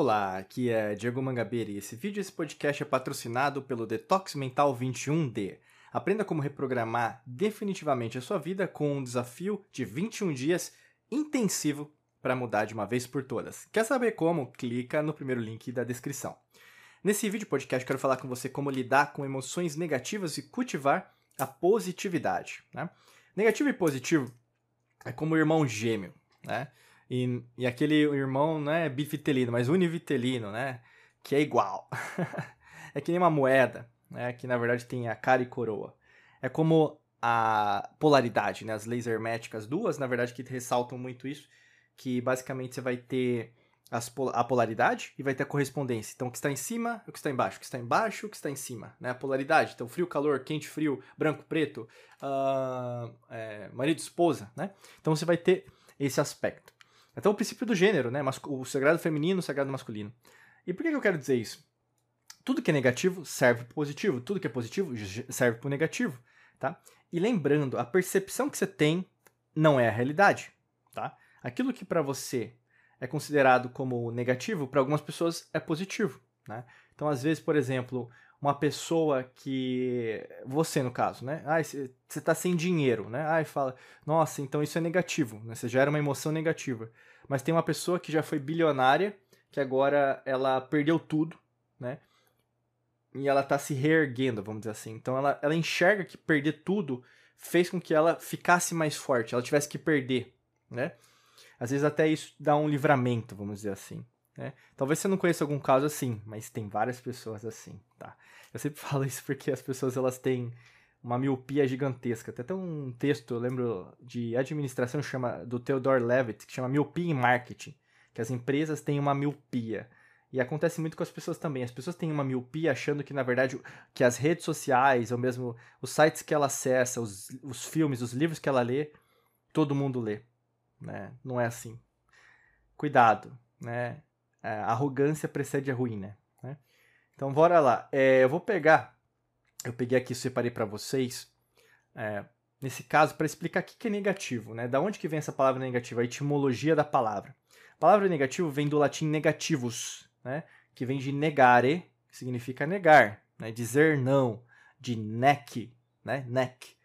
Olá, aqui é Diego Mangabeira e esse vídeo, esse podcast é patrocinado pelo Detox Mental 21D. Aprenda como reprogramar definitivamente a sua vida com um desafio de 21 dias intensivo para mudar de uma vez por todas. Quer saber como? Clica no primeiro link da descrição. Nesse vídeo podcast quero falar com você como lidar com emoções negativas e cultivar a positividade. Né? Negativo e positivo é como irmão gêmeo, né? E, e aquele irmão não é bifitelino, mas univitelino, né? Que é igual. é que nem uma moeda, né? Que na verdade tem a cara e coroa. É como a polaridade, né? As leis herméticas, duas, na verdade, que ressaltam muito isso, que basicamente você vai ter as, a polaridade e vai ter a correspondência. Então, o que está em cima o que está embaixo, o que está embaixo o que está em cima. Né? A polaridade, então frio, calor, quente, frio, branco, preto, uh, é, marido, esposa. Né? Então, você vai ter esse aspecto. Então, o princípio do gênero, né? o sagrado feminino, o sagrado masculino. E por que, eu quero dizer isso? Tudo que é negativo serve para positivo, tudo que é positivo serve para o negativo. Tá? E lembrando, a percepção que você tem não é a realidade. Tá? Aquilo que para você é considerado como negativo, para algumas pessoas é positivo. Né? Então, às vezes, por exemplo, uma pessoa que. Você, no caso, né? Ah, você está sem dinheiro, né? Ah, fala, nossa, então isso é negativo, né? Você gera uma emoção negativa. Mas tem uma pessoa que já foi bilionária, que agora ela perdeu tudo, né? E ela está se reerguendo, vamos dizer assim. Então ela, ela enxerga que perder tudo fez com que ela ficasse mais forte, ela tivesse que perder, né? Às vezes até isso dá um livramento, vamos dizer assim. Né? Talvez você não conheça algum caso assim, mas tem várias pessoas assim, tá? Eu sempre falo isso porque as pessoas elas têm uma miopia gigantesca. Tem até um texto, eu lembro, de administração chama do Theodore Levitt, que chama Miopia em Marketing, que as empresas têm uma miopia. E acontece muito com as pessoas também. As pessoas têm uma miopia achando que, na verdade, que as redes sociais, ou mesmo os sites que ela acessa, os, os filmes, os livros que ela lê, todo mundo lê né? Não é assim. Cuidado, né? A é, arrogância precede a ruína, né? Então, bora lá. É, eu vou pegar, eu peguei aqui, separei para vocês, é, nesse caso, para explicar o que é negativo, né? Da onde que vem essa palavra negativa? A etimologia da palavra. A palavra negativo vem do latim negativus, né? Que vem de negare, que significa negar, né? Dizer não, de nec, né? Nec.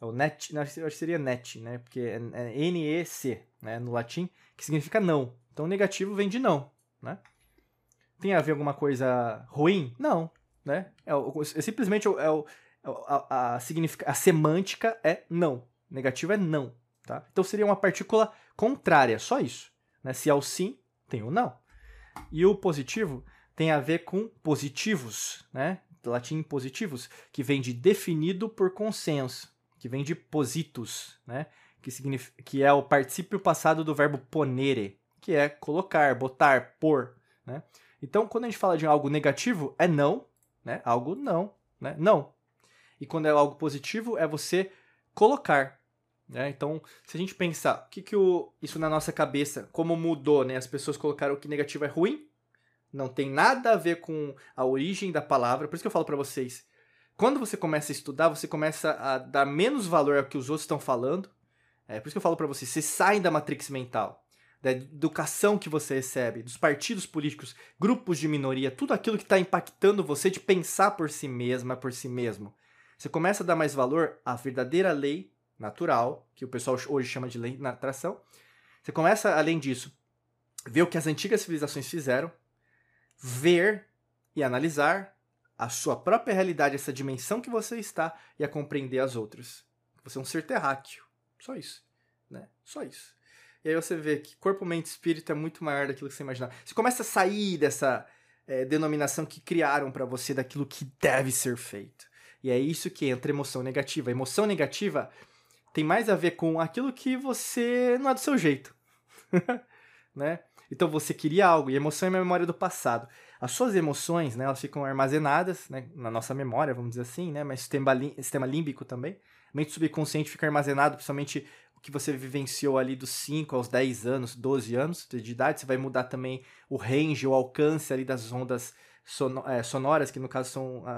É o net, eu acho que seria net, né? Porque é, é N-E-C, né? No latim, que significa não. Então, negativo vem de não, né? Tem a ver alguma coisa ruim? Não, né? É, é simplesmente é o, a, a, a, a semântica é não. Negativo é não, tá? Então, seria uma partícula contrária, só isso. Né? Se é o sim, tem o não. E o positivo tem a ver com positivos, né? Latim positivos, que vem de definido por consenso que vem de positus, né? Que, significa, que é o particípio passado do verbo ponere, que é colocar, botar, pôr, né? Então, quando a gente fala de algo negativo, é não, né? Algo não, né? Não. E quando é algo positivo, é você colocar, né? Então, se a gente pensar, o que que o, isso na nossa cabeça, como mudou, né? As pessoas colocaram que negativo é ruim, não tem nada a ver com a origem da palavra, por isso que eu falo para vocês, quando você começa a estudar, você começa a dar menos valor ao que os outros estão falando. É por isso que eu falo para você, você sai da matrix mental, da educação que você recebe, dos partidos políticos, grupos de minoria, tudo aquilo que está impactando você de pensar por si mesma, por si mesmo. Você começa a dar mais valor à verdadeira lei natural, que o pessoal hoje chama de lei na atração. Você começa, além disso, ver o que as antigas civilizações fizeram, ver e analisar a sua própria realidade, essa dimensão que você está e a compreender as outras. Você é um ser terráqueo. Só isso. Né? Só isso. E aí você vê que corpo, mente e espírito é muito maior daquilo que você imaginava. Você começa a sair dessa é, denominação que criaram para você daquilo que deve ser feito. E é isso que entra emoção negativa. A emoção negativa tem mais a ver com aquilo que você não é do seu jeito. né? Então você queria algo, e emoção é memória do passado. As suas emoções, né, elas ficam armazenadas né, na nossa memória, vamos dizer assim, né, mas sistema, sistema límbico também. A mente subconsciente fica armazenado, principalmente o que você vivenciou ali dos 5 aos 10 anos, 12 anos de idade. Você vai mudar também o range, o alcance ali das ondas é, sonoras, que no caso são a,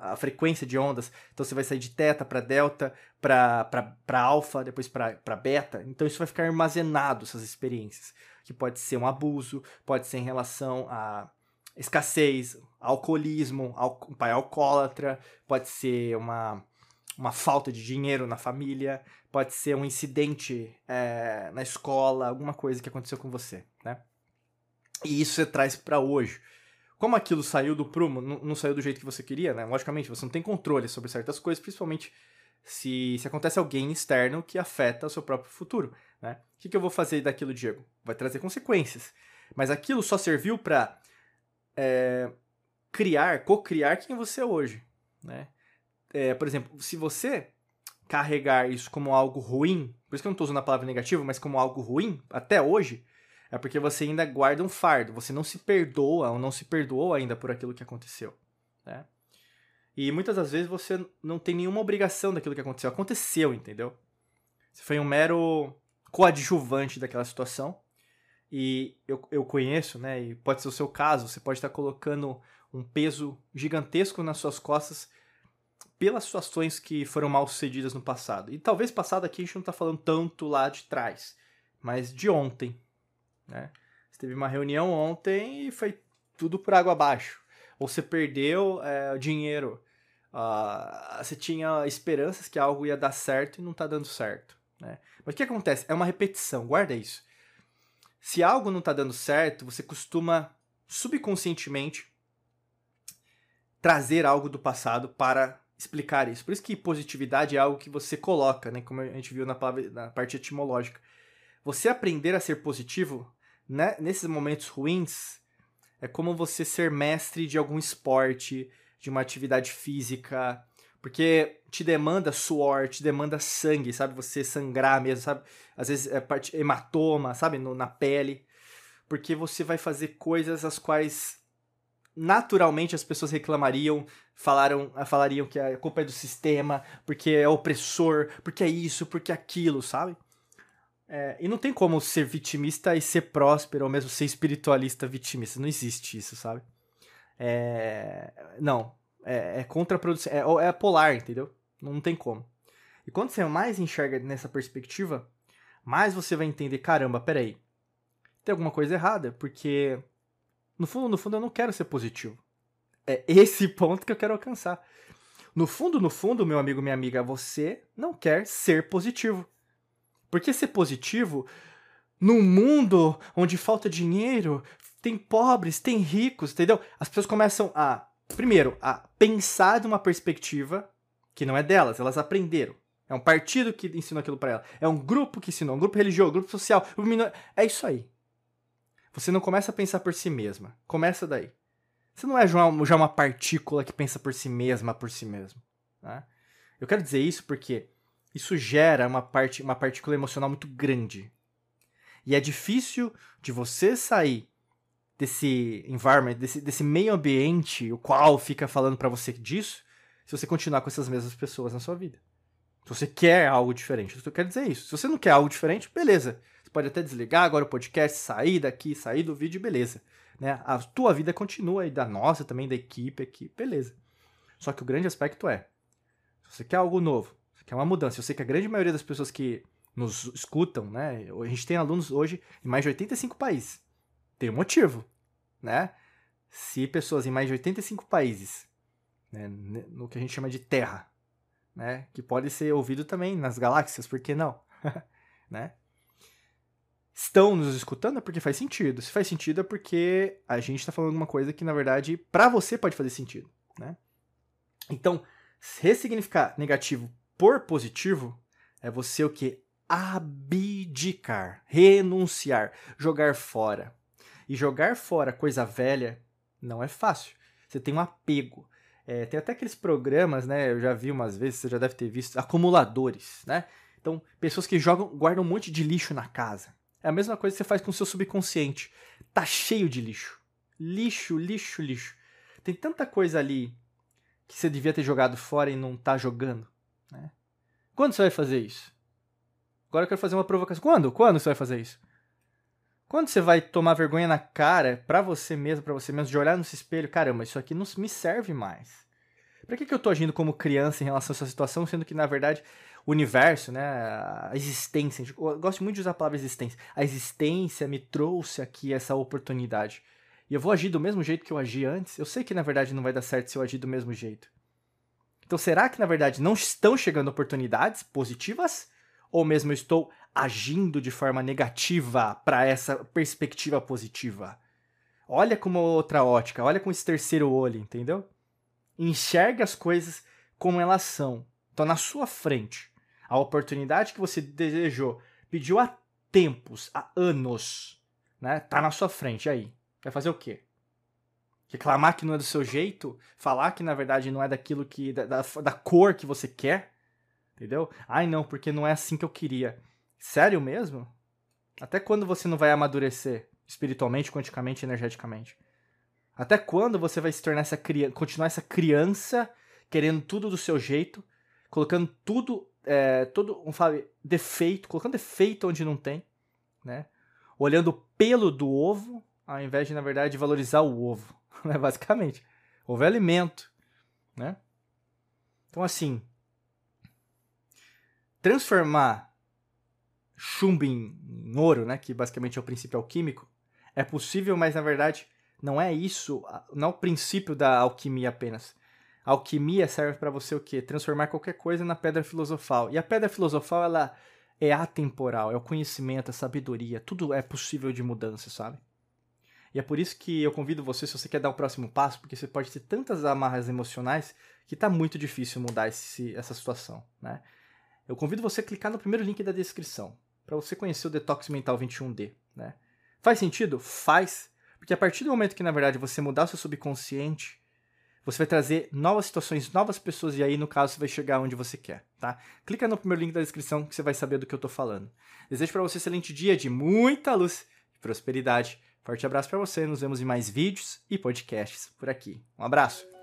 a, a, frequência de ondas. Então você vai sair de teta para delta, para alfa, depois para beta. Então isso vai ficar armazenado, essas experiências. que pode ser um abuso, pode ser em relação a escassez, alcoolismo, al um pai alcoólatra, pode ser uma, uma falta de dinheiro na família, pode ser um incidente é, na escola, alguma coisa que aconteceu com você, né? E isso você traz para hoje. Como aquilo saiu do prumo, não, saiu do jeito que você queria, né? Logicamente, você não tem controle sobre certas coisas, principalmente se, se acontece alguém externo que afeta o seu próprio futuro, né? O que, que eu vou fazer daquilo, Diego? Vai trazer consequências. Mas aquilo só serviu para é, criar, co-criar quem você é hoje, né? É, por exemplo, se você carregar isso como algo ruim, por isso que eu não estou usando a palavra negativo, mas como algo ruim, até hoje, é porque você ainda guarda um fardo, você não se perdoa ou não se perdoou ainda por aquilo que aconteceu, né? E muitas das vezes você não tem nenhuma obrigação daquilo que aconteceu. Aconteceu, entendeu? Você foi um mero coadjuvante daquela situação. E eu, eu conheço, né? E pode ser o seu caso, você pode estar colocando um peso gigantesco nas suas costas pelas situações que foram mal sucedidas no passado. E talvez passado aqui a gente não está falando tanto lá de trás, mas de ontem. Né? Você teve uma reunião ontem e foi tudo por água abaixo. Ou você perdeu é, dinheiro. Uh, você tinha esperanças que algo ia dar certo e não está dando certo. Né? Mas o que acontece? É uma repetição, guarda isso. Se algo não está dando certo, você costuma subconscientemente trazer algo do passado para explicar isso. Por isso que positividade é algo que você coloca, né? Como a gente viu na, palavra, na parte etimológica. Você aprender a ser positivo né? nesses momentos ruins é como você ser mestre de algum esporte, de uma atividade física, porque te demanda suor, te demanda sangue, sabe? Você sangrar mesmo, sabe? Às vezes é parte, hematoma, sabe? No, na pele. Porque você vai fazer coisas as quais naturalmente as pessoas reclamariam, falaram, falariam que a culpa é do sistema, porque é opressor, porque é isso, porque é aquilo, sabe? É, e não tem como ser vitimista e ser próspero, ou mesmo ser espiritualista vitimista. Não existe isso, sabe? É, não. É, é contraproducente. É, é polar, entendeu? Não tem como. E quando você mais enxerga nessa perspectiva, mais você vai entender: caramba, peraí. Tem alguma coisa errada, porque no fundo, no fundo, eu não quero ser positivo. É esse ponto que eu quero alcançar. No fundo, no fundo, meu amigo, minha amiga, você não quer ser positivo. Porque ser positivo, num mundo onde falta dinheiro, tem pobres, tem ricos, entendeu? As pessoas começam a, primeiro, a pensar de uma perspectiva que não é delas, elas aprenderam. É um partido que ensinou aquilo para elas. É um grupo que ensinou, um grupo religioso, um grupo social. É isso aí. Você não começa a pensar por si mesma. Começa daí. Você não é já uma partícula que pensa por si mesma, por si mesmo. Né? Eu quero dizer isso porque isso gera uma, parte, uma partícula emocional muito grande. E é difícil de você sair desse environment, desse, desse meio ambiente, o qual fica falando para você disso, se você continuar com essas mesmas pessoas na sua vida. Se você quer algo diferente. Eu quero dizer isso. Se você não quer algo diferente, beleza. Você pode até desligar agora o podcast, sair daqui, sair do vídeo, beleza. Né? A tua vida continua aí, da nossa também, da equipe aqui, beleza. Só que o grande aspecto é, se você quer algo novo, você quer uma mudança, eu sei que a grande maioria das pessoas que nos escutam, né? A gente tem alunos hoje em mais de 85 países. Tem um motivo, né? Se pessoas em mais de 85 países, né, no que a gente chama de terra, né, que pode ser ouvido também nas galáxias, por que não? né? Estão nos escutando é porque faz sentido. Se faz sentido é porque a gente está falando uma coisa que, na verdade, para você pode fazer sentido, né? Então, ressignificar negativo por positivo é você o que? Abdicar, renunciar, jogar fora. E jogar fora coisa velha não é fácil. Você tem um apego. É, tem até aqueles programas, né? Eu já vi umas vezes, você já deve ter visto, acumuladores, né? Então, pessoas que jogam, guardam um monte de lixo na casa. É a mesma coisa que você faz com o seu subconsciente. Tá cheio de lixo. Lixo, lixo, lixo. Tem tanta coisa ali que você devia ter jogado fora e não tá jogando. Né? Quando você vai fazer isso? Agora eu quero fazer uma provocação. Quando? Quando você vai fazer isso? Quando você vai tomar vergonha na cara, pra você mesmo, pra você mesmo, de olhar no espelho, caramba, isso aqui não me serve mais. Para que, que eu tô agindo como criança em relação a essa situação, sendo que, na verdade, universo, né, a existência, eu gosto muito de usar a palavra existência, a existência me trouxe aqui essa oportunidade. E eu vou agir do mesmo jeito que eu agi antes? Eu sei que, na verdade, não vai dar certo se eu agir do mesmo jeito. Então, será que, na verdade, não estão chegando oportunidades positivas? Ou mesmo eu estou agindo de forma negativa para essa perspectiva positiva? Olha com uma outra ótica, olha com esse terceiro olho, entendeu? Enxerga as coisas como elas são. Estão na sua frente. A oportunidade que você desejou, pediu há tempos, há anos, né? Tá na sua frente aí. Vai fazer o quê? Reclamar que não é do seu jeito? Falar que na verdade não é daquilo que. da, da, da cor que você quer? Entendeu? Ai não, porque não é assim que eu queria. Sério mesmo? Até quando você não vai amadurecer? espiritualmente, quanticamente, energeticamente. Até quando você vai se tornar essa criança, continuar essa criança querendo tudo do seu jeito, colocando tudo, é, todo um defeito, colocando defeito onde não tem, né? Olhando o pelo do ovo, ao invés de na verdade valorizar o ovo, né? Basicamente, ovo é alimento, né? Então assim, transformar chumbo em ouro, né? Que basicamente é o princípio alquímico é possível, mas na verdade não é isso, não é o princípio da alquimia apenas. Alquimia serve para você o quê? Transformar qualquer coisa na pedra filosofal. E a pedra filosofal, ela é atemporal, é o conhecimento, a sabedoria, tudo é possível de mudança, sabe? E é por isso que eu convido você, se você quer dar o próximo passo, porque você pode ter tantas amarras emocionais que tá muito difícil mudar esse, essa situação, né? Eu convido você a clicar no primeiro link da descrição, para você conhecer o Detox Mental 21D, né? Faz sentido? Faz. Porque a partir do momento que, na verdade, você mudar o seu subconsciente, você vai trazer novas situações, novas pessoas, e aí, no caso, você vai chegar onde você quer, tá? Clica no primeiro link da descrição que você vai saber do que eu tô falando. Desejo para você um excelente dia de muita luz e prosperidade. Forte abraço para você, nos vemos em mais vídeos e podcasts por aqui. Um abraço!